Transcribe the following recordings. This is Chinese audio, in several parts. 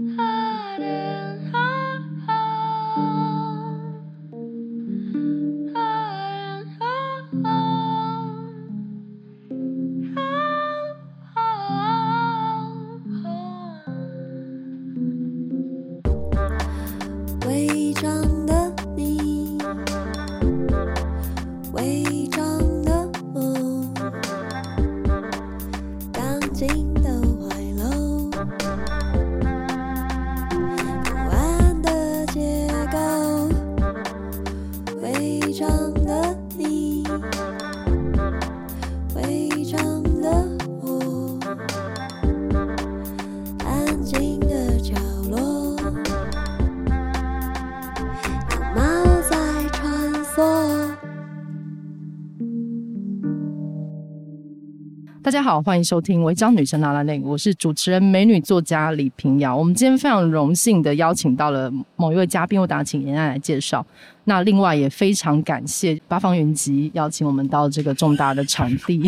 Ah. 家好，欢迎收听《违章女生 lalaLand》，我是主持人美女作家李平遥。我们今天非常荣幸的邀请到了某一位嘉宾，我等下请妍娜来介绍。那另外也非常感谢八方云集邀请我们到这个重大的场地，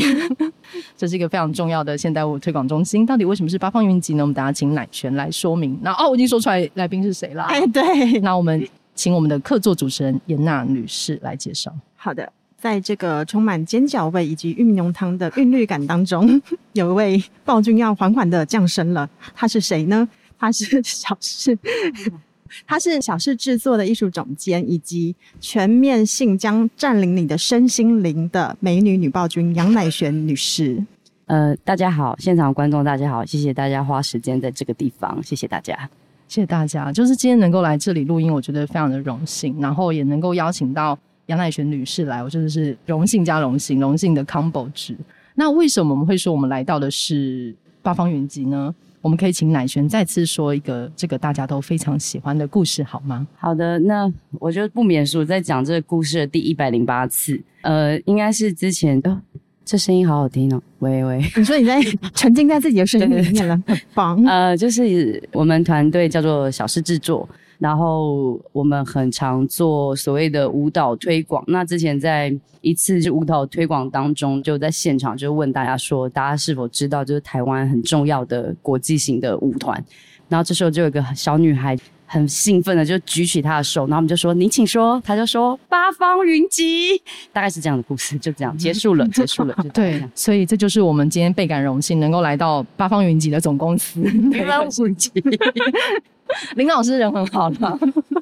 这是一个非常重要的现代舞推广中心。到底为什么是八方云集呢？我们等下请奶泉来说明。那哦，我已经说出来来宾是谁了。哎，对。那我们请我们的客座主持人颜娜女士来介绍。好的。在这个充满煎饺味以及玉米浓汤的韵律感当中，有一位暴君要缓缓的降生了。他是谁呢？他是 小事，他是小事制作的艺术总监，以及全面性将占领你的身心灵的美女女暴君杨乃璇女士。呃，大家好，现场观众大家好，谢谢大家花时间在这个地方，谢谢大家，谢谢大家。就是今天能够来这里录音，我觉得非常的荣幸，然后也能够邀请到。杨乃璇女士来，我真的是荣幸加荣幸，荣幸的 combo 值。那为什么我们会说我们来到的是八方云集呢？我们可以请乃璇再次说一个这个大家都非常喜欢的故事，好吗？好的，那我就不免俗，在讲这个故事的第一百零八次。呃，应该是之前，呃，这声音好好听哦。喂喂，你说你在 沉浸在自己的声音里面了，很棒。呃，就是我们团队叫做小事制作。然后我们很常做所谓的舞蹈推广。那之前在一次就舞蹈推广当中，就在现场就问大家说，大家是否知道就是台湾很重要的国际型的舞团？然后这时候就有一个小女孩很兴奋的就举起她的手，然后我们就说：“你请说。”她就说：“八方云集。”大概是这样的故事，就这样结束了，结束了。对，所以这就是我们今天倍感荣幸能够来到八方云集的总公司。八方云集。林老师人很好的，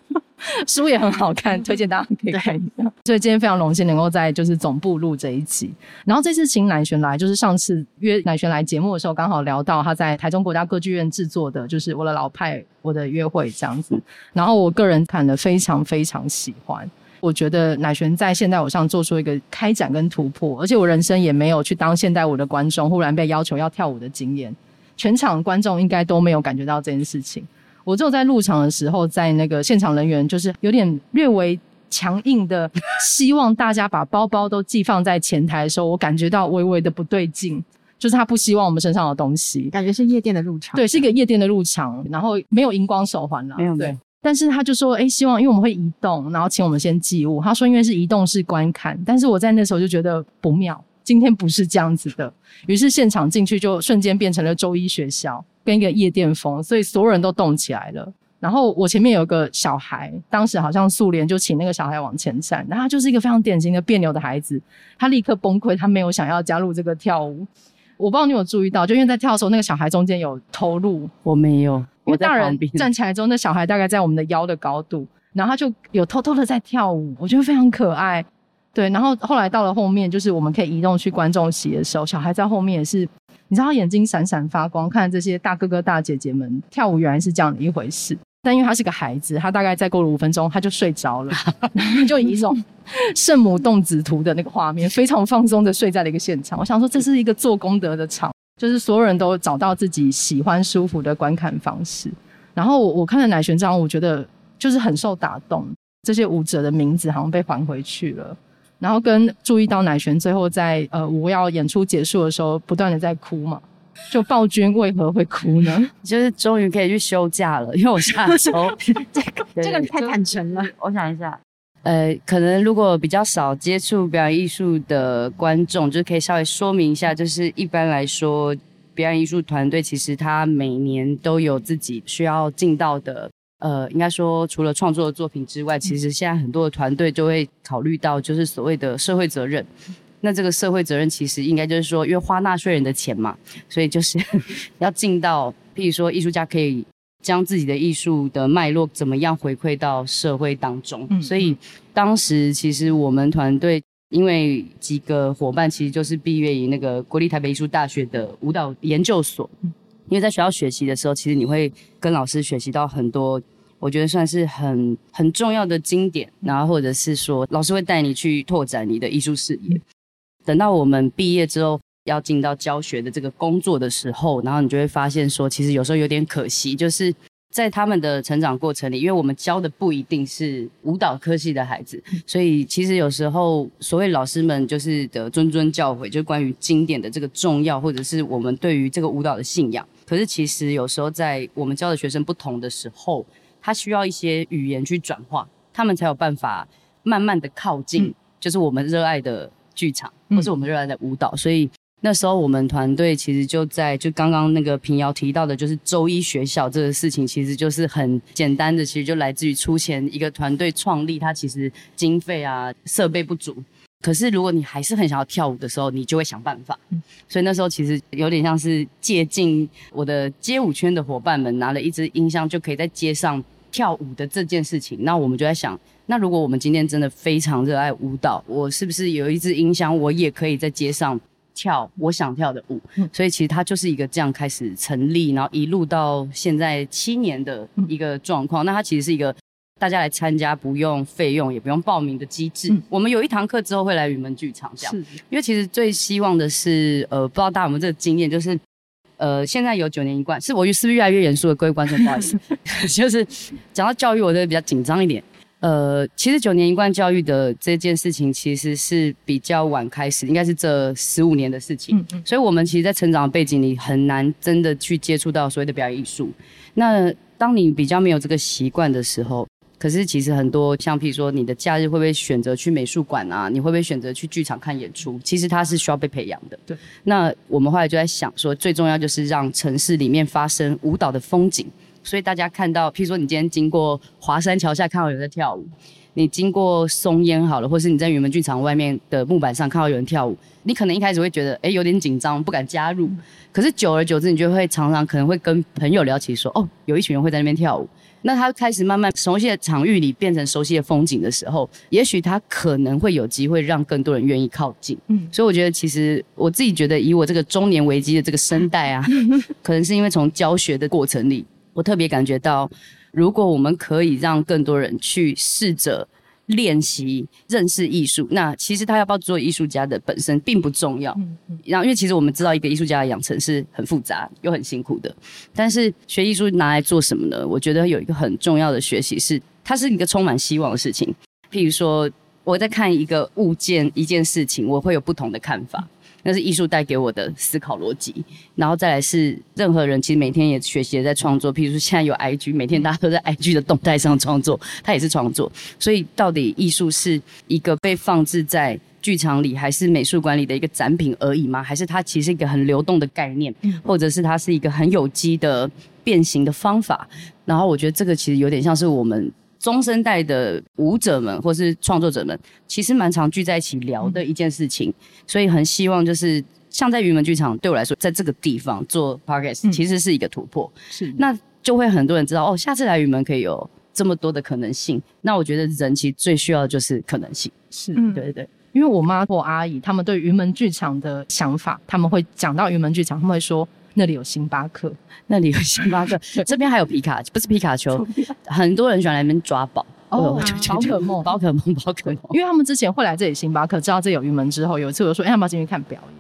书也很好看，推荐大家可以看一下。所以今天非常荣幸能够在就是总部录这一集。然后这次请乃璇来，就是上次约乃璇来节目的时候，刚好聊到他在台中国家歌剧院制作的，就是我的老派我的约会这样子。然后我个人看了非常非常喜欢，我觉得乃璇在现代舞上做出一个开展跟突破，而且我人生也没有去当现代舞的观众，忽然被要求要跳舞的经验，全场观众应该都没有感觉到这件事情。我只有在入场的时候，在那个现场人员就是有点略微强硬的，希望大家把包包都寄放在前台的时候，我感觉到微微的不对劲，就是他不希望我们身上的东西，感觉是夜店的入场，对，是一个夜店的入场，然后没有荧光手环了，没有，对，但是他就说，哎、欸，希望因为我们会移动，然后请我们先寄物，他说因为是移动式观看，但是我在那时候就觉得不妙，今天不是这样子的，于是现场进去就瞬间变成了周一学校。跟一个夜店风，所以所有人都动起来了。然后我前面有个小孩，当时好像素莲就请那个小孩往前站，然后他就是一个非常典型的别扭的孩子，他立刻崩溃，他没有想要加入这个跳舞。我不知道你有注意到，就因为在跳的时候，那个小孩中间有偷录，我没有，因为大人站起来之后，那小孩大概在我们的腰的高度，然后他就有偷偷的在跳舞，我觉得非常可爱。对，然后后来到了后面，就是我们可以移动去观众席的时候，小孩在后面也是。你知道他眼睛闪闪发光，看这些大哥哥大姐姐们跳舞，原来是这样的一回事。但因为他是个孩子，他大概再过了五分钟，他就睡着了，就以一种圣母动子图的那个画面，非常放松的睡在了一个现场。我想说，这是一个做功德的场，就是所有人都找到自己喜欢舒服的观看方式。然后我我看了奶玄这样，我觉得就是很受打动。这些舞者的名字好像被还回去了。然后跟注意到乃璇最后在呃舞要演出结束的时候，不断的在哭嘛，就暴君为何会哭呢？就是终于可以去休假了，因为我下周这个 这个太坦诚了。我想一下，呃，可能如果比较少接触表演艺术的观众，就可以稍微说明一下，就是一般来说，表演艺术团队，其实他每年都有自己需要尽到的，呃，应该说除了创作的作品之外，其实现在很多的团队就会考虑到，就是所谓的社会责任。那这个社会责任其实应该就是说，因为花纳税人的钱嘛，所以就是 要尽到，譬如说艺术家可以将自己的艺术的脉络怎么样回馈到社会当中。嗯，所以当时其实我们团队。因为几个伙伴其实就是毕业于那个国立台北艺术大学的舞蹈研究所，因为在学校学习的时候，其实你会跟老师学习到很多，我觉得算是很很重要的经典，然后或者是说老师会带你去拓展你的艺术视野。等到我们毕业之后要进到教学的这个工作的时候，然后你就会发现说，其实有时候有点可惜，就是。在他们的成长过程里，因为我们教的不一定是舞蹈科系的孩子，所以其实有时候所谓老师们就是的谆谆教诲，就是关于经典的这个重要，或者是我们对于这个舞蹈的信仰。可是其实有时候在我们教的学生不同的时候，他需要一些语言去转化，他们才有办法慢慢的靠近，就是我们热爱的剧场，或是我们热爱的舞蹈，所以。那时候我们团队其实就在就刚刚那个平遥提到的，就是周一学校这个事情，其实就是很简单的，其实就来自于出钱一个团队创立，它其实经费啊设备不足，可是如果你还是很想要跳舞的时候，你就会想办法。所以那时候其实有点像是借镜我的街舞圈的伙伴们拿了一支音箱就可以在街上跳舞的这件事情，那我们就在想，那如果我们今天真的非常热爱舞蹈，我是不是有一支音箱，我也可以在街上。跳我想跳的舞，所以其实它就是一个这样开始成立，然后一路到现在七年的一个状况。那它其实是一个大家来参加不用费用也不用报名的机制。我们有一堂课之后会来云门剧场这样，因为其实最希望的是，呃，不知道大家有没有这个经验，就是呃，现在有九年一贯，是我是不是越来越严肃了？各位观众，不好意思，就是讲到教育，我就比较紧张一点。呃，其实九年一贯教育的这件事情，其实是比较晚开始，应该是这十五年的事情。嗯嗯。所以，我们其实，在成长的背景里，很难真的去接触到所谓的表演艺术。那当你比较没有这个习惯的时候，可是其实很多，像譬如说，你的假日会不会选择去美术馆啊？你会不会选择去剧场看演出？其实它是需要被培养的。对。那我们后来就在想说，最重要就是让城市里面发生舞蹈的风景。所以大家看到，譬如说你今天经过华山桥下看到有人在跳舞，你经过松烟好了，或是你在云门剧场外面的木板上看到有人跳舞，你可能一开始会觉得，哎、欸，有点紧张，不敢加入。可是久而久之，你就会常常可能会跟朋友聊起说，哦，有一群人会在那边跳舞。那他开始慢慢熟悉的场域里变成熟悉的风景的时候，也许他可能会有机会让更多人愿意靠近。嗯，所以我觉得其实我自己觉得，以我这个中年危机的这个声带啊，可能是因为从教学的过程里。我特别感觉到，如果我们可以让更多人去试着练习认识艺术，那其实他要不要做艺术家的本身并不重要。然后，因为其实我们知道，一个艺术家的养成是很复杂又很辛苦的。但是学艺术拿来做什么呢？我觉得有一个很重要的学习是，它是一个充满希望的事情。譬如说，我在看一个物件、一件事情，我会有不同的看法。那是艺术带给我的思考逻辑，然后再来是任何人其实每天也学习也在创作，譬如说现在有 IG，每天大家都在 IG 的动态上创作，它也是创作。所以到底艺术是一个被放置在剧场里，还是美术馆里的一个展品而已吗？还是它其实是一个很流动的概念，或者是它是一个很有机的变形的方法？然后我觉得这个其实有点像是我们。中生代的舞者们或是创作者们，其实蛮常聚在一起聊的一件事情，所以很希望就是像在云门剧场，对我来说，在这个地方做 podcast 其实是一个突破，是那就会很多人知道哦，下次来云门可以有这么多的可能性。那我觉得人其实最需要的就是可能性，是对对对，因为我妈或阿姨他们对云门剧场的想法，他们会讲到云门剧场，他们会说。那里有星巴克，那里有星巴克，这边还有皮卡，不是皮卡丘，很多人喜欢来那边抓宝。哦，宝可梦，宝可梦，宝可梦，因为他们之前会来这里星巴克，知道这里有云门之后，有一次我就说，哎，要不要进去看表演？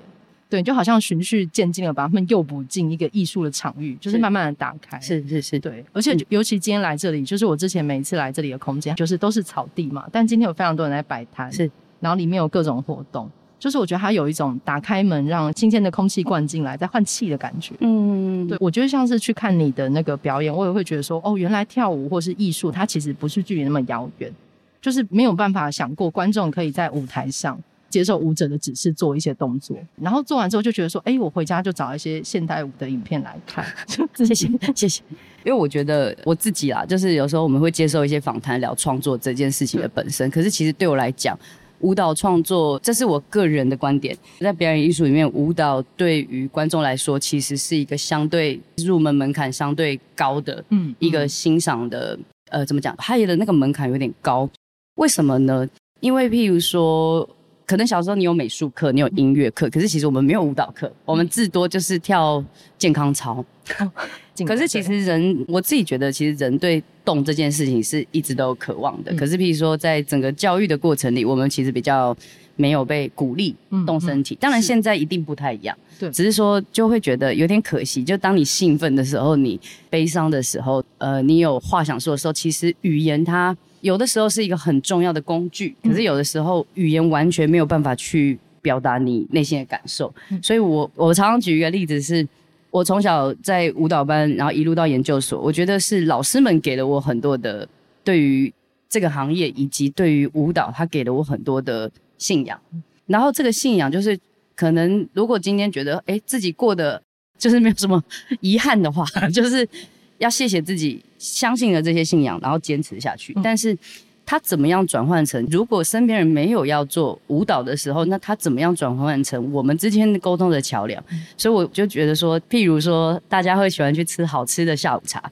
对，就好像循序渐进的把他们诱捕进一个艺术的场域，就是慢慢的打开，是是是，对，而且尤其今天来这里，就是我之前每一次来这里的空间，就是都是草地嘛，但今天有非常多人在摆摊，是，然后里面有各种活动。就是我觉得它有一种打开门，让新鲜的空气灌进来，再换气的感觉。嗯，对，我觉得像是去看你的那个表演，我也会觉得说，哦，原来跳舞或是艺术，它其实不是距离那么遥远，就是没有办法想过观众可以在舞台上接受舞者的指示做一些动作，然后做完之后就觉得说，哎，我回家就找一些现代舞的影片来看。谢谢谢谢，因为我觉得我自己啦，就是有时候我们会接受一些访谈聊创作这件事情的本身，可是其实对我来讲，舞蹈创作这是我个人的观点，在表演艺术里面，舞蹈对于观众来说其实是一个相对入门门槛相对高的，嗯，一个欣赏的，嗯、呃，怎么讲？它的那个门槛有点高，为什么呢？因为譬如说。可能小时候你有美术课，你有音乐课，可是其实我们没有舞蹈课，我们至多就是跳健康操。可是其实人，我自己觉得，其实人对动这件事情是一直都有渴望的。可是譬如说，在整个教育的过程里，我们其实比较没有被鼓励动身体。当然现在一定不太一样，对，只是说就会觉得有点可惜。就当你兴奋的时候，你悲伤的时候，呃，你有话想说的时候，其实语言它。有的时候是一个很重要的工具，可是有的时候语言完全没有办法去表达你内心的感受。所以我我常常举一个例子是，我从小在舞蹈班，然后一路到研究所，我觉得是老师们给了我很多的对于这个行业以及对于舞蹈，他给了我很多的信仰。然后这个信仰就是，可能如果今天觉得诶自己过得就是没有什么遗憾的话，就是。要谢谢自己相信了这些信仰，然后坚持下去。但是，他怎么样转换成？如果身边人没有要做舞蹈的时候，那他怎么样转换成我们之间的沟通的桥梁？所以我就觉得说，譬如说，大家会喜欢去吃好吃的下午茶，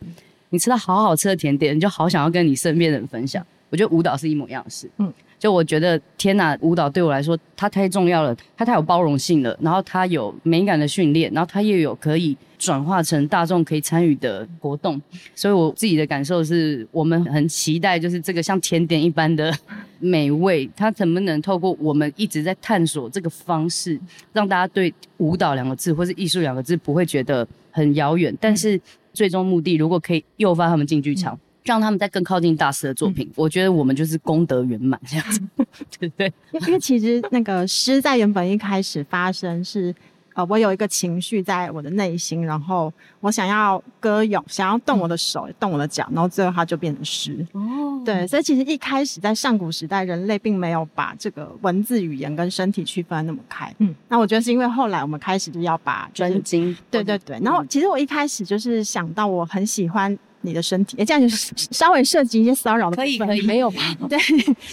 你吃到好好吃的甜点，你就好想要跟你身边的人分享。我觉得舞蹈是一模一样的事。嗯。就我觉得天呐，舞蹈对我来说它太重要了，它太有包容性了，然后它有美感的训练，然后它又有可以转化成大众可以参与的活动，所以我自己的感受是我们很期待，就是这个像甜点一般的美味，它能不能透过我们一直在探索这个方式，让大家对舞蹈两个字或是艺术两个字不会觉得很遥远，但是最终目的如果可以诱发他们进剧场。嗯让他们再更靠近大师的作品，嗯、我觉得我们就是功德圆满这样子，对 不对？因为其实那个诗在原本一开始发生是，呃，我有一个情绪在我的内心，然后我想要歌咏，想要动我的手，嗯、动我的脚，然后最后它就变成诗。哦，对，所以其实一开始在上古时代，人类并没有把这个文字语言跟身体区分那么开。嗯，那我觉得是因为后来我们开始就要把专精，对对对。然后其实我一开始就是想到我很喜欢。你的身体，哎，这样就是 稍微涉及一些骚扰的部分。可以，可以，没有吧？对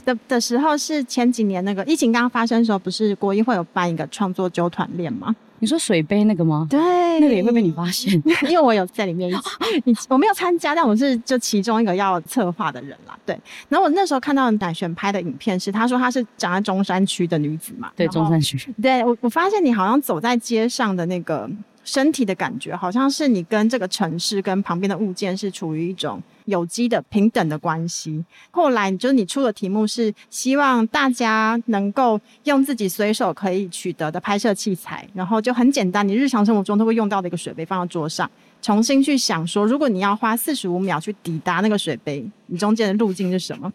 的的时候是前几年那个疫情刚刚发生的时候，不是国艺会有办一个创作纠团练吗？你说水杯那个吗？对，那个也会被你发现，因为我有在里面一起。你我没有参加，但我是就其中一个要策划的人啦。对，然后我那时候看到乃璇拍的影片是，他说他是长在中山区的女子嘛。对，中山区。对我，我发现你好像走在街上的那个。身体的感觉好像是你跟这个城市跟旁边的物件是处于一种有机的平等的关系。后来就是你出的题目是希望大家能够用自己随手可以取得的拍摄器材，然后就很简单，你日常生活中都会用到的一个水杯放到桌上，重新去想说，如果你要花四十五秒去抵达那个水杯，你中间的路径是什么？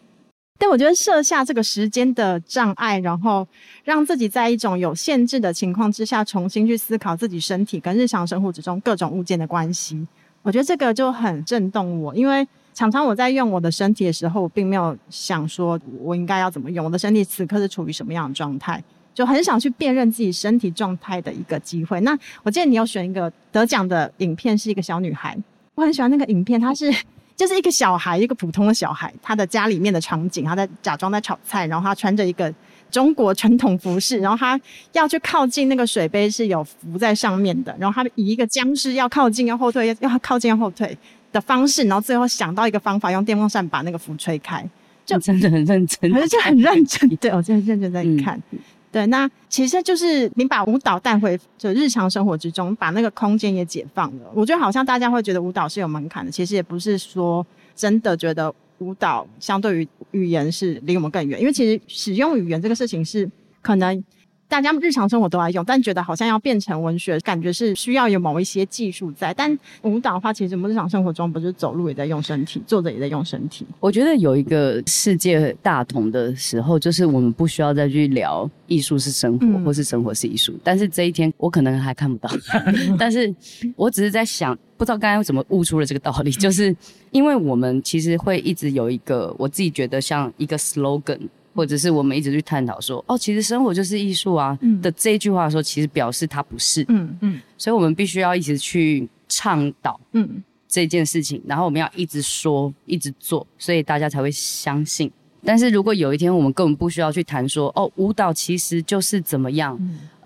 但我觉得设下这个时间的障碍，然后让自己在一种有限制的情况之下，重新去思考自己身体跟日常生活之中各种物件的关系。我觉得这个就很震动我，因为常常我在用我的身体的时候，并没有想说我应该要怎么用，我的身体此刻是处于什么样的状态，就很想去辨认自己身体状态的一个机会。那我记得你有选一个得奖的影片，是一个小女孩，我很喜欢那个影片，她是。就是一个小孩，一个普通的小孩，他的家里面的场景，他在假装在炒菜，然后他穿着一个中国传统服饰，然后他要去靠近那个水杯是有浮在上面的，然后他以一个僵尸要靠近要后退要要靠近要后退的方式，然后最后想到一个方法，用电风扇把那个符吹开，就真的很认真，而且很认真，对，我真的认真在看。嗯对，那其实就是你把舞蹈带回就日常生活之中，把那个空间也解放了。我觉得好像大家会觉得舞蹈是有门槛的，其实也不是说真的觉得舞蹈相对于语言是离我们更远，因为其实使用语言这个事情是可能。大家日常生活都爱用，但觉得好像要变成文学，感觉是需要有某一些技术在。但舞蹈的话，其实我们日常生活中不是走路也在用身体，坐着也在用身体。我觉得有一个世界大同的时候，就是我们不需要再去聊艺术是生活，嗯、或是生活是艺术。但是这一天，我可能还看不到。但是我只是在想，不知道刚才为什么悟出了这个道理，就是因为我们其实会一直有一个，我自己觉得像一个 slogan。或者是我们一直去探讨说，哦，其实生活就是艺术啊的这一句话说，其实表示它不是。嗯嗯，所以我们必须要一直去倡导嗯这件事情，然后我们要一直说，一直做，所以大家才会相信。但是如果有一天我们根本不需要去谈说，哦，舞蹈其实就是怎么样，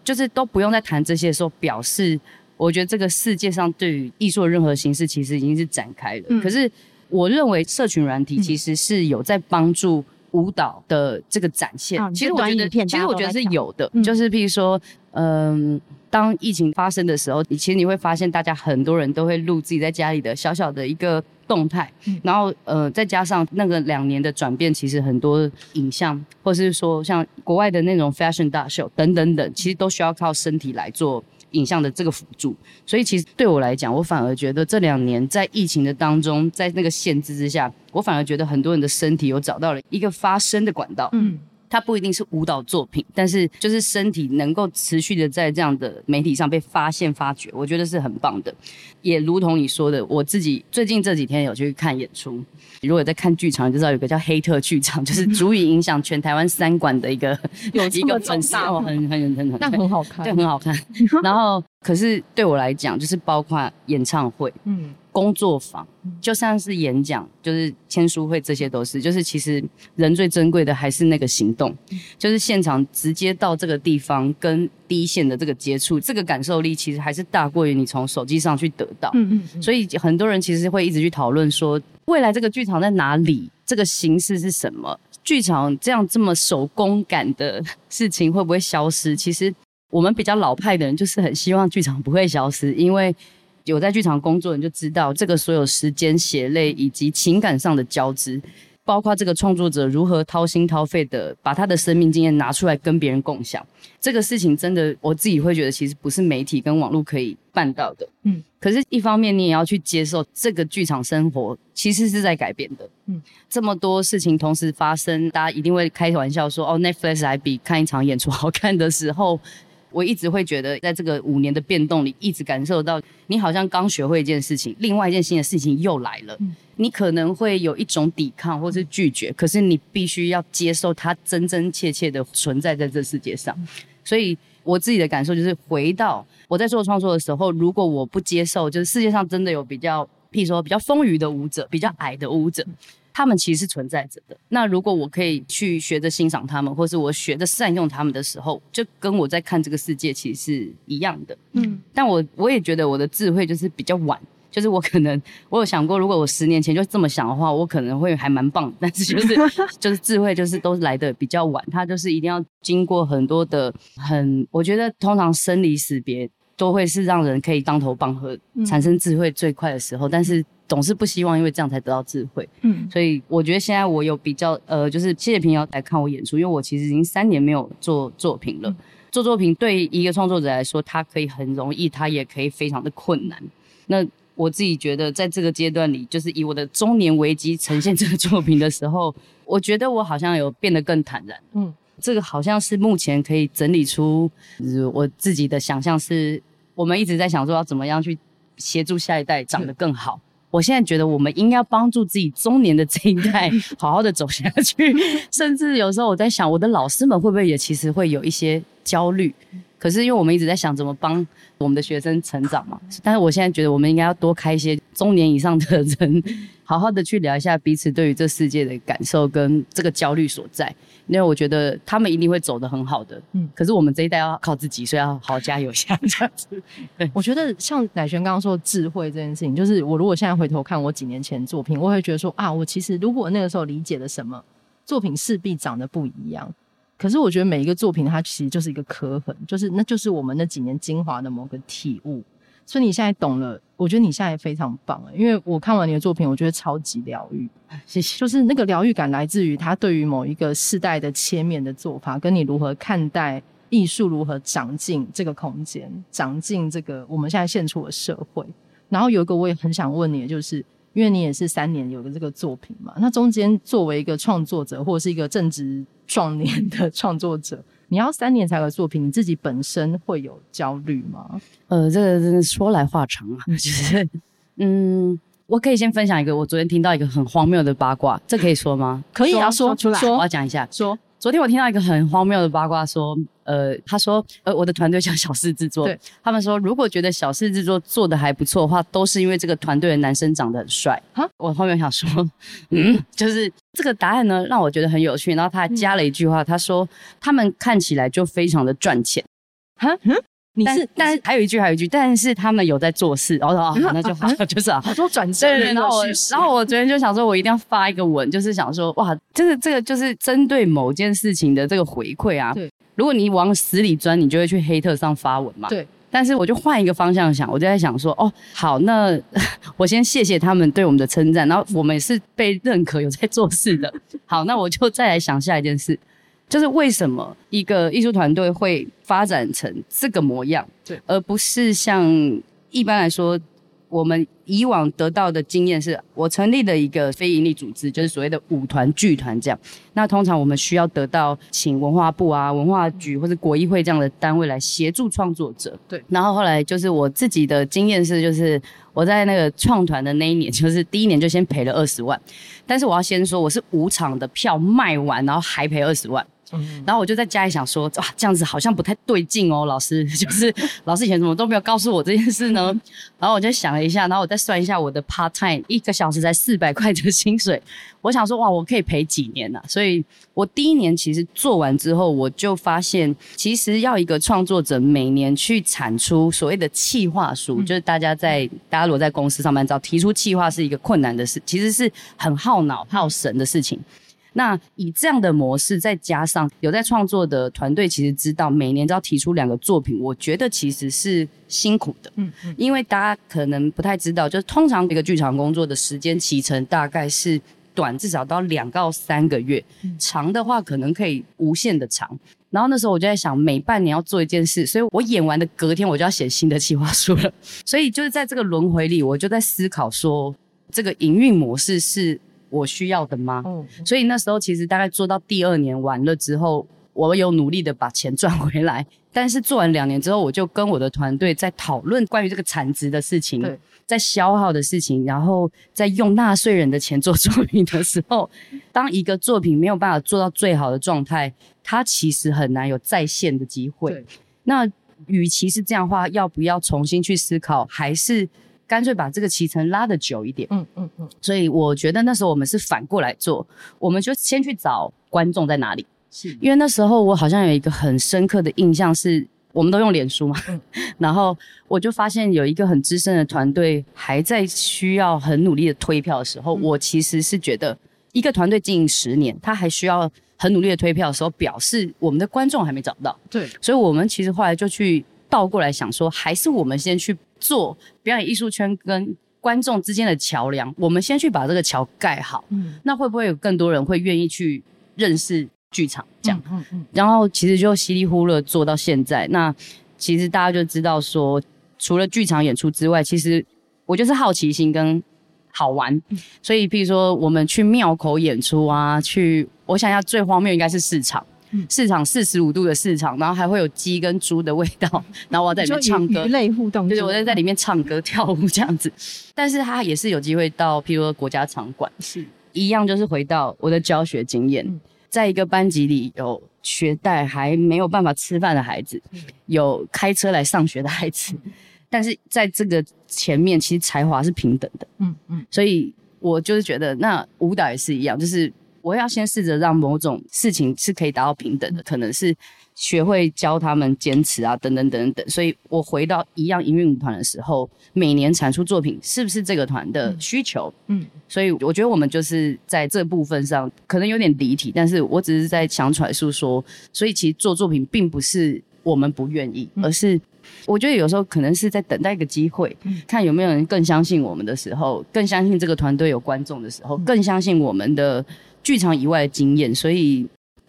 就是都不用再谈这些的时候，表示我觉得这个世界上对于艺术的任何形式其实已经是展开了。可是。我认为社群软体其实是有在帮助舞蹈的这个展现。嗯、其实我觉得，其实我觉得是有的。嗯、就是譬如说，嗯、呃，当疫情发生的时候，其实你会发现，大家很多人都会录自己在家里的小小的一个动态。嗯、然后，呃，再加上那个两年的转变，其实很多影像，或是说像国外的那种 fashion 大秀等等等，其实都需要靠身体来做。影像的这个辅助，所以其实对我来讲，我反而觉得这两年在疫情的当中，在那个限制之下，我反而觉得很多人的身体有找到了一个发声的管道。嗯。它不一定是舞蹈作品，但是就是身体能够持续的在这样的媒体上被发现、发掘，我觉得是很棒的。也如同你说的，我自己最近这几天有去看演出，如果在看剧场，就知道有个叫黑特剧场，就是足以影响全台湾三馆的一个 有一个粉丝哦，很很很很，但很好看，对，很好看。然后，可是对我来讲，就是包括演唱会，嗯。工作坊就像是演讲，就是签书会，这些都是。就是其实人最珍贵的还是那个行动，就是现场直接到这个地方跟第一线的这个接触，这个感受力其实还是大过于你从手机上去得到。嗯嗯。所以很多人其实会一直去讨论说，未来这个剧场在哪里？这个形式是什么？剧场这样这么手工感的事情会不会消失？其实我们比较老派的人就是很希望剧场不会消失，因为。有在剧场工作的人就知道，这个所有时间、血泪以及情感上的交织，包括这个创作者如何掏心掏肺的把他的生命经验拿出来跟别人共享，这个事情真的我自己会觉得，其实不是媒体跟网络可以办到的。嗯，可是一方面你也要去接受这个剧场生活其实是在改变的。嗯，这么多事情同时发生，大家一定会开玩笑说，哦，Netflix 还比看一场演出好看的时候。我一直会觉得，在这个五年的变动里，一直感受到你好像刚学会一件事情，另外一件新的事情又来了。嗯、你可能会有一种抵抗或是拒绝，可是你必须要接受它真真切切的存在在这世界上。嗯、所以我自己的感受就是，回到我在做创作的时候，如果我不接受，就是世界上真的有比较，譬如说比较丰腴的舞者，比较矮的舞者。他们其实是存在着的。那如果我可以去学着欣赏他们，或是我学着善用他们的时候，就跟我在看这个世界其实是一样的。嗯，但我我也觉得我的智慧就是比较晚，就是我可能我有想过，如果我十年前就这么想的话，我可能会还蛮棒。但是就是就是智慧就是都来的比较晚，它就是一定要经过很多的很，我觉得通常生离死别都会是让人可以当头棒喝，产生智慧最快的时候，但是。总是不希望因为这样才得到智慧，嗯，所以我觉得现在我有比较，呃，就是谢谢平遥来看我演出，因为我其实已经三年没有做作品了。嗯、做作品对一个创作者来说，他可以很容易，他也可以非常的困难。那我自己觉得，在这个阶段里，就是以我的中年危机呈现这个作品的时候，我觉得我好像有变得更坦然。嗯，这个好像是目前可以整理出，就是我自己的想象是，我们一直在想说要怎么样去协助下一代长得更好。嗯我现在觉得我们应该要帮助自己中年的这一代 好好的走下去，甚至有时候我在想，我的老师们会不会也其实会有一些焦虑？可是因为我们一直在想怎么帮我们的学生成长嘛，但是我现在觉得我们应该要多开一些中年以上的人，好好的去聊一下彼此对于这世界的感受跟这个焦虑所在。因为我觉得他们一定会走得很好的，嗯，可是我们这一代要靠自己，所以要好好加油一下这样子。对，我觉得像乃璇刚刚说的智慧这件事情，就是我如果现在回头看我几年前作品，我会觉得说啊，我其实如果那个时候理解了什么，作品势必长得不一样。可是我觉得每一个作品它其实就是一个刻痕，就是那就是我们那几年精华的某个体悟。所以你现在懂了，我觉得你现在也非常棒，因为我看完你的作品，我觉得超级疗愈。谢谢。就是那个疗愈感来自于他对于某一个世代的切面的做法，跟你如何看待艺术，如何长进这个空间，长进这个我们现在现处的社会。然后有一个我也很想问你的，就是因为你也是三年有个这个作品嘛，那中间作为一个创作者或者是一个正值壮年的创作者。你要三年才有作品，你自己本身会有焦虑吗？呃，这个真的说来话长啊。就是，嗯，我可以先分享一个，我昨天听到一个很荒谬的八卦，这可以说吗？可以啊，说，说出来。我要讲一下。说，昨天我听到一个很荒谬的八卦，说，呃，他说，呃，我的团队叫小事制作，对，他们说，如果觉得小事制作做的还不错的话，都是因为这个团队的男生长得很帅。哈，我后面想说，嗯，就是这个答案呢，让我觉得很有趣。然后他还加了一句话，他说，他们看起来就非常的赚钱。哈，嗯。你是，但是还有一句，还有一句，但是他们有在做事，然后说啊，那就好，就是啊，好多转折。对对，然后我，然后我昨天就想说，我一定要发一个文，就是想说，哇，这个这个就是针对某件事情的这个回馈啊。对，如果你往死里钻，你就会去黑特上发文嘛。对，但是我就换一个方向想，我就在想说，哦，好，那 我先谢谢他们对我们的称赞，然后我们也是被认可有在做事的。好，那我就再来想下一件事。就是为什么一个艺术团队会发展成这个模样，对，而不是像一般来说，我们以往得到的经验是，我成立了一个非营利组织，就是所谓的舞团剧团这样。那通常我们需要得到请文化部啊、文化局或者国艺会这样的单位来协助创作者，对。然后后来就是我自己的经验是，就是我在那个创团的那一年，就是第一年就先赔了二十万，但是我要先说，我是五场的票卖完，然后还赔二十万。然后我就在家里想说，哇，这样子好像不太对劲哦，老师，就是老师以前怎么都没有告诉我这件事呢？然后我就想了一下，然后我再算一下我的 part time 一个小时才四百块的薪水，我想说，哇，我可以赔几年呢？所以我第一年其实做完之后，我就发现，其实要一个创作者每年去产出所谓的企划书，就是大家在大家如果在公司上班，知道提出企划是一个困难的事，其实是很耗脑耗神的事情。那以这样的模式，再加上有在创作的团队，其实知道每年都要提出两个作品，我觉得其实是辛苦的。嗯嗯，因为大家可能不太知道，就是通常一个剧场工作的时间期程大概是短，至少到两到三个月，长的话可能可以无限的长。然后那时候我就在想，每半年要做一件事，所以我演完的隔天我就要写新的企划书了。所以就是在这个轮回里，我就在思考说，这个营运模式是。我需要的吗？嗯，所以那时候其实大概做到第二年完了之后，我有努力的把钱赚回来。但是做完两年之后，我就跟我的团队在讨论关于这个产值的事情，在消耗的事情，然后在用纳税人的钱做作品的时候，当一个作品没有办法做到最好的状态，它其实很难有再现的机会。那与其是这样的话，要不要重新去思考，还是？干脆把这个期程拉的久一点，嗯嗯嗯，所以我觉得那时候我们是反过来做，我们就先去找观众在哪里，是。因为那时候我好像有一个很深刻的印象是，我们都用脸书嘛，嗯、然后我就发现有一个很资深的团队还在需要很努力的推票的时候，嗯、我其实是觉得一个团队经营十年，他还需要很努力的推票的时候，表示我们的观众还没找到，对，所以我们其实后来就去倒过来想说，还是我们先去。做表演艺术圈跟观众之间的桥梁，我们先去把这个桥盖好。嗯，那会不会有更多人会愿意去认识剧场？这样，嗯嗯，嗯。然后其实就稀里糊涂做到现在。那其实大家就知道说，除了剧场演出之外，其实我就是好奇心跟好玩。嗯、所以，譬如说我们去庙口演出啊，去我想一下最荒谬应该是市场。市场四十五度的市场，然后还会有鸡跟猪的味道，然后我要在里面唱歌，鱼类互动，就是我在在里面唱歌跳舞这样子。但是他也是有机会到，譬如说国家场馆，是。一样，就是回到我的教学经验，在一个班级里有学贷还没有办法吃饭的孩子，有开车来上学的孩子，但是在这个前面，其实才华是平等的，嗯嗯，所以我就是觉得，那舞蹈也是一样，就是。我要先试着让某种事情是可以达到平等的，可能是学会教他们坚持啊，等等等等等。所以我回到一样营运舞团的时候，每年产出作品是不是这个团的需求？嗯，所以我觉得我们就是在这部分上可能有点离题，但是我只是在想揣诉说，所以其实做作品并不是我们不愿意，而是我觉得有时候可能是在等待一个机会，看有没有人更相信我们的时候，更相信这个团队有观众的时候，更相信我们的。剧场以外的经验，所以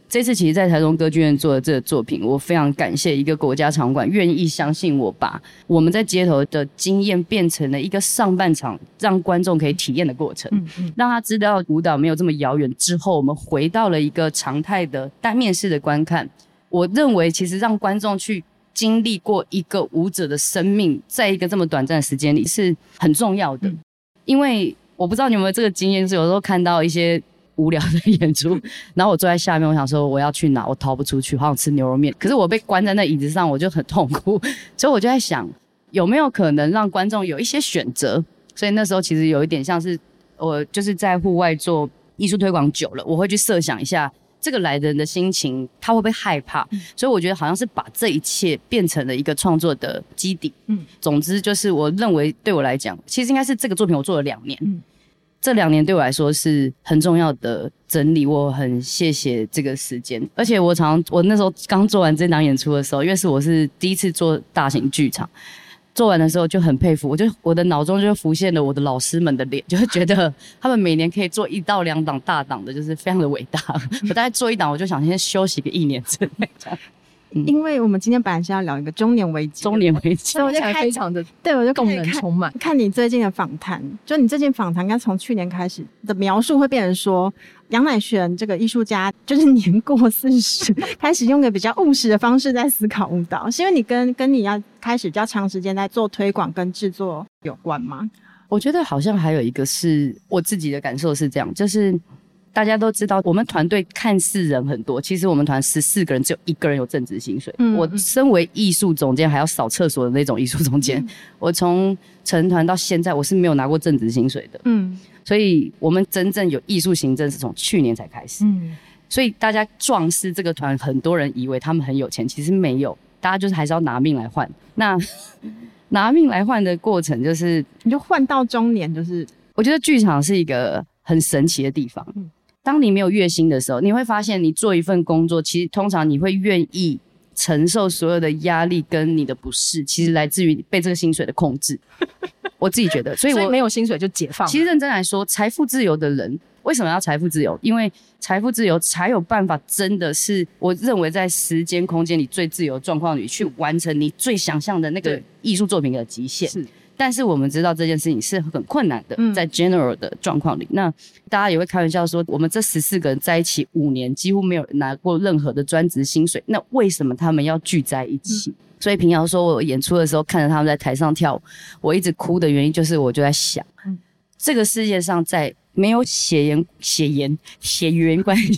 这次其实，在台中歌剧院做的这个作品，我非常感谢一个国家场馆愿意相信我，把我们在街头的经验变成了一个上半场让观众可以体验的过程，嗯嗯，让他知道舞蹈没有这么遥远。之后，我们回到了一个常态的单面式的观看。我认为，其实让观众去经历过一个舞者的生命，在一个这么短暂的时间里是很重要的，因为我不知道你有没有这个经验，是有时候看到一些。无聊的演出，然后我坐在下面，我想说我要去哪，我逃不出去，好想吃牛肉面，可是我被关在那椅子上，我就很痛苦，所以我就在想有没有可能让观众有一些选择。所以那时候其实有一点像是我就是在户外做艺术推广久了，我会去设想一下这个来的人的心情，他会不会害怕？嗯、所以我觉得好像是把这一切变成了一个创作的基底。嗯，总之就是我认为对我来讲，其实应该是这个作品我做了两年。嗯。这两年对我来说是很重要的整理，我很谢谢这个时间。而且我常我那时候刚做完这档演出的时候，因为是我是第一次做大型剧场，做完的时候就很佩服，我就我的脑中就浮现了我的老师们的脸，就会觉得 他们每年可以做一到两档大档的，就是非常的伟大。我大概做一档，我就想先休息个一年之类的。因为我们今天本来是要聊一个中年危机，中年危机，所以我就非常的对，我就动能充满。看你最近的访谈，就你最近访谈，应该从去年开始的描述会变成说，杨乃璇这个艺术家就是年过四十，开始用个比较务实的方式在思考舞蹈，是因为你跟跟你要开始比较长时间在做推广跟制作有关吗？我觉得好像还有一个是我自己的感受是这样，就是。大家都知道，我们团队看似人很多，其实我们团十四个人只有一个人有正职薪水。嗯，我身为艺术总监，还要扫厕所的那种艺术总监，嗯、我从成团到现在，我是没有拿过正职薪水的。嗯，所以我们真正有艺术行政是从去年才开始。嗯，所以大家壮士这个团，很多人以为他们很有钱，其实没有，大家就是还是要拿命来换。那 拿命来换的过程，就是你就换到中年，就是我觉得剧场是一个很神奇的地方。嗯当你没有月薪的时候，你会发现你做一份工作，其实通常你会愿意承受所有的压力跟你的不适，其实来自于被这个薪水的控制。我自己觉得，所以我没有薪水就解放。其实认真来说，财富自由的人为什么要财富自由？因为财富自由才有办法，真的是我认为在时间空间里最自由的状况里去完成你最想象的那个艺术作品的极限。是。但是我们知道这件事情是很困难的，在 general 的状况里，嗯、那大家也会开玩笑说，我们这十四个人在一起五年，几乎没有拿过任何的专职薪水，那为什么他们要聚在一起？嗯、所以平遥说，我演出的时候看着他们在台上跳舞，我一直哭的原因就是，我就在想，嗯、这个世界上在没有血缘、血缘、血缘关系，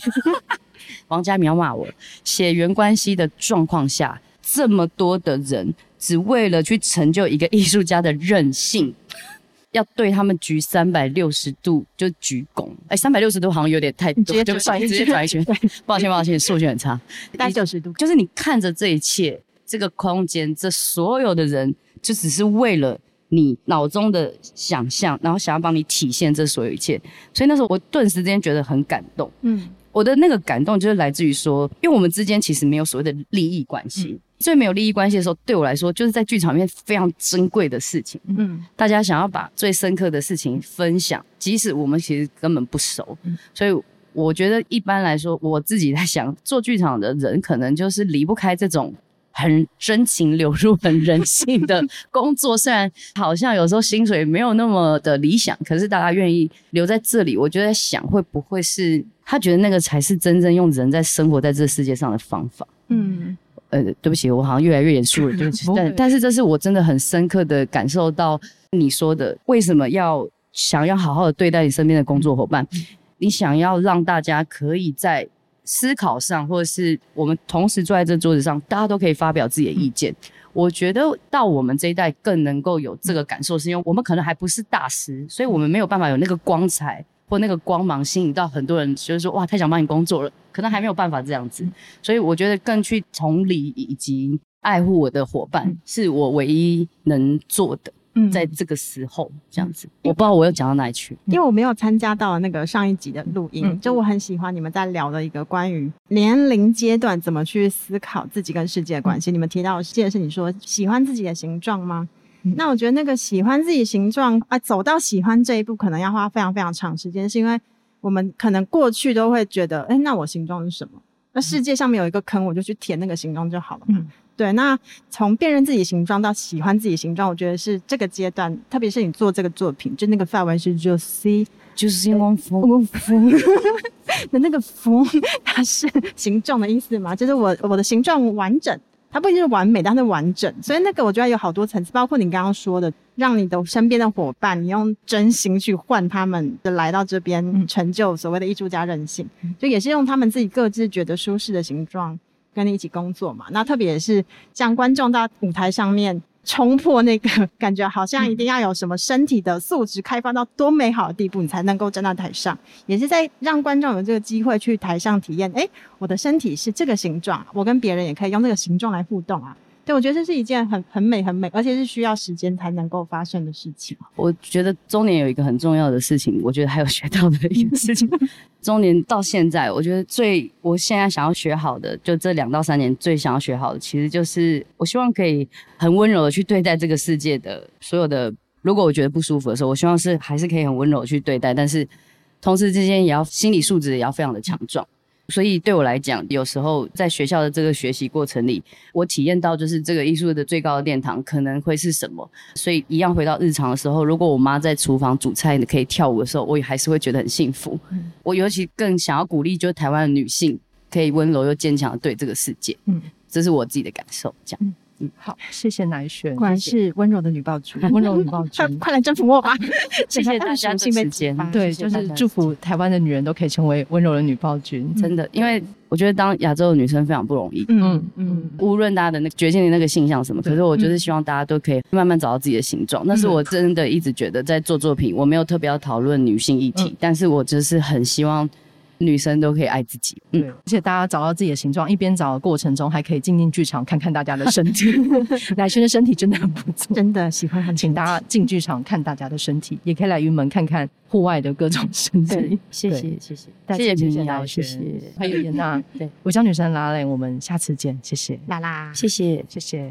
王家苗骂我血缘关系的状况下，这么多的人。只为了去成就一个艺术家的任性，要对他们鞠三百六十度就鞠躬。哎，三百六十度好像有点太多，直接转一圈，直接转一圈。抱歉，抱歉，数学很差。大概九十度，就是你看着这一切，这个空间，这所有的人，就只是为了你脑中的想象，然后想要帮你体现这所有一切。所以那时候我顿时之间觉得很感动。嗯。我的那个感动就是来自于说，因为我们之间其实没有所谓的利益关系，嗯、所以没有利益关系的时候，对我来说就是在剧场里面非常珍贵的事情。嗯，大家想要把最深刻的事情分享，即使我们其实根本不熟。嗯，所以我觉得一般来说，我自己在想，做剧场的人可能就是离不开这种。很真情流露、很人性的工作，虽然好像有时候薪水没有那么的理想，可是大家愿意留在这里，我就在想，会不会是他觉得那个才是真正用人在生活在这世界上的方法？嗯，呃，对不起，我好像越来越严肃了，对不起。但但是这是我真的很深刻的感受到你说的，为什么要想要好好的对待你身边的工作伙伴？你想要让大家可以在。思考上，或者是我们同时坐在这桌子上，大家都可以发表自己的意见。嗯、我觉得到我们这一代更能够有这个感受，是因为我们可能还不是大师，所以我们没有办法有那个光彩或那个光芒吸引到很多人，就是说哇，太想帮你工作了，可能还没有办法这样子。所以我觉得更去同理以及爱护我的伙伴，是我唯一能做的。嗯，在这个时候这样子，我不知道我又讲到哪里去，因为我没有参加到那个上一集的录音。嗯、就我很喜欢你们在聊的一个关于年龄阶段怎么去思考自己跟世界的关系。嗯、你们提到，记得是你说喜欢自己的形状吗？嗯、那我觉得那个喜欢自己形状啊，走到喜欢这一步，可能要花非常非常长时间，是因为我们可能过去都会觉得，哎，那我形状是什么？那世界上面有一个坑，我就去填那个形状就好了嘛。嗯对，那从辨认自己形状到喜欢自己形状，我觉得是这个阶段，特别是你做这个作品，就那个范文是 Je suis，就是 那个风，它是形状的意思嘛？就是我我的形状完整，它不一定是完美，但是完整。所以那个我觉得有好多层次，包括你刚刚说的，让你的身边的伙伴，你用真心去换他们的来到这边成就所谓的艺术家任性，就也是用他们自己各自觉得舒适的形状跟你一起工作嘛。那特别也是像观众到舞台上面。冲破那个 感觉，好像一定要有什么身体的素质开发到多美好的地步，你才能够站到台上，也是在让观众有这个机会去台上体验。诶，我的身体是这个形状，我跟别人也可以用这个形状来互动啊。对，我觉得这是一件很很美很美，而且是需要时间才能够发生的事情。我觉得中年有一个很重要的事情，我觉得还有学到的一个事情。中年到现在，我觉得最我现在想要学好的，就这两到三年最想要学好的，其实就是我希望可以很温柔的去对待这个世界的所有的。如果我觉得不舒服的时候，我希望是还是可以很温柔的去对待，但是同时之间也要心理素质也要非常的强壮。所以对我来讲，有时候在学校的这个学习过程里，我体验到就是这个艺术的最高的殿堂可能会是什么。所以一样回到日常的时候，如果我妈在厨房煮菜可以跳舞的时候，我也还是会觉得很幸福。嗯、我尤其更想要鼓励，就是台湾的女性可以温柔又坚强的对这个世界。嗯，这是我自己的感受。这样。嗯嗯，好，谢谢乃瑄，果然是温柔的女暴君，温柔女暴君，快来征服我吧！谢谢大家的时间，对，就是祝福台湾的女人都可以成为温柔的女暴君，真的，因为我觉得当亚洲的女生非常不容易，嗯嗯，无论大家的那个决定的那个性向什么，可是我就是希望大家都可以慢慢找到自己的形状。那是我真的一直觉得在做作品，我没有特别要讨论女性议题，但是我就是很希望。女生都可以爱自己，嗯，而且大家找到自己的形状，一边找的过程中，还可以进进剧场看看大家的身体。乃瑄的身体真的很不错，真的喜欢，很请大家进剧场看大家的身体，也可以来云门看看户外的各种身体。谢谢，谢谢，谢谢，谢谢乃瑄，谢谢，还有颜讷，对，我叫女生拉蕾，我们下次见，谢谢，拉拉，谢谢，谢谢。